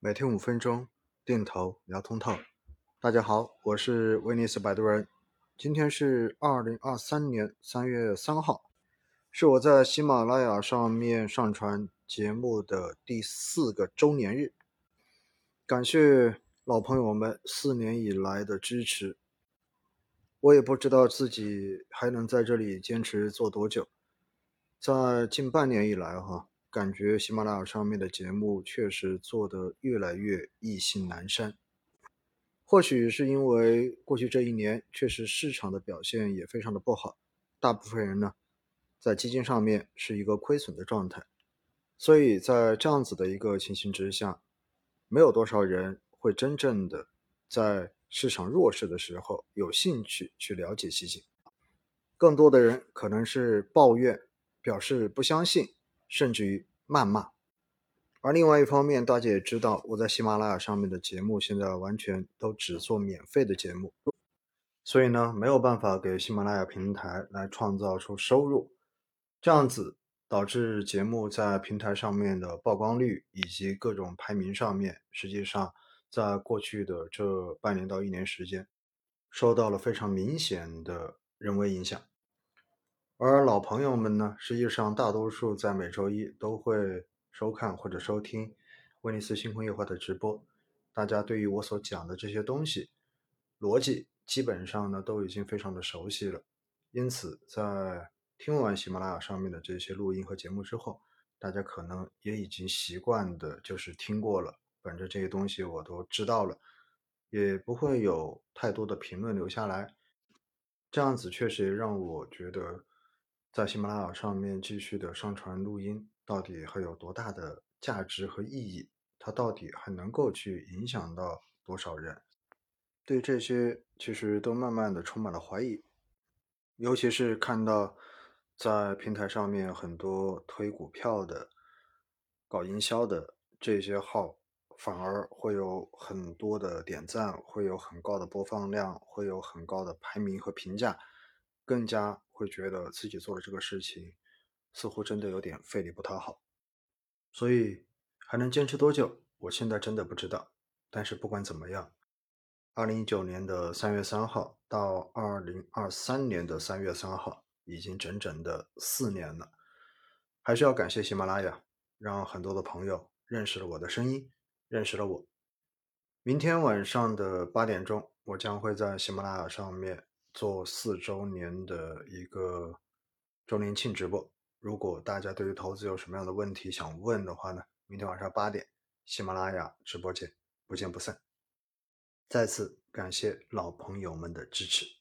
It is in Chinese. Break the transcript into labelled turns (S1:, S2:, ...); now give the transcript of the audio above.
S1: 每天五分钟，定投聊通透。大家好，我是威尼斯摆渡人。今天是二零二三年三月三号，是我在喜马拉雅上面上传节目的第四个周年日。感谢老朋友们四年以来的支持。我也不知道自己还能在这里坚持做多久。在近半年以来，哈。感觉喜马拉雅上面的节目确实做得越来越意兴阑珊，或许是因为过去这一年确实市场的表现也非常的不好，大部分人呢在基金上面是一个亏损的状态，所以在这样子的一个情形之下，没有多少人会真正的在市场弱势的时候有兴趣去了解基金，更多的人可能是抱怨，表示不相信。甚至于谩骂，而另外一方面，大家也知道，我在喜马拉雅上面的节目现在完全都只做免费的节目，所以呢，没有办法给喜马拉雅平台来创造出收入，这样子导致节目在平台上面的曝光率以及各种排名上面，实际上在过去的这半年到一年时间，受到了非常明显的人为影响。而老朋友们呢，实际上大多数在每周一都会收看或者收听威尼斯星空夜话的直播。大家对于我所讲的这些东西逻辑，基本上呢都已经非常的熟悉了。因此，在听完喜马拉雅上面的这些录音和节目之后，大家可能也已经习惯的就是听过了，反正这些东西我都知道了，也不会有太多的评论留下来。这样子确实也让我觉得。在喜马拉雅上面继续的上传录音，到底还有多大的价值和意义？它到底还能够去影响到多少人？对这些其实都慢慢的充满了怀疑，尤其是看到在平台上面很多推股票的、搞营销的这些号，反而会有很多的点赞，会有很高的播放量，会有很高的排名和评价，更加。会觉得自己做的这个事情似乎真的有点费力不讨好，所以还能坚持多久，我现在真的不知道。但是不管怎么样，二零一九年的三月三号到二零二三年的三月三号，已经整整的四年了。还是要感谢喜马拉雅，让很多的朋友认识了我的声音，认识了我。明天晚上的八点钟，我将会在喜马拉雅上面。做四周年的一个周年庆直播，如果大家对于投资有什么样的问题想问的话呢，明天晚上八点，喜马拉雅直播间不见不散。再次感谢老朋友们的支持。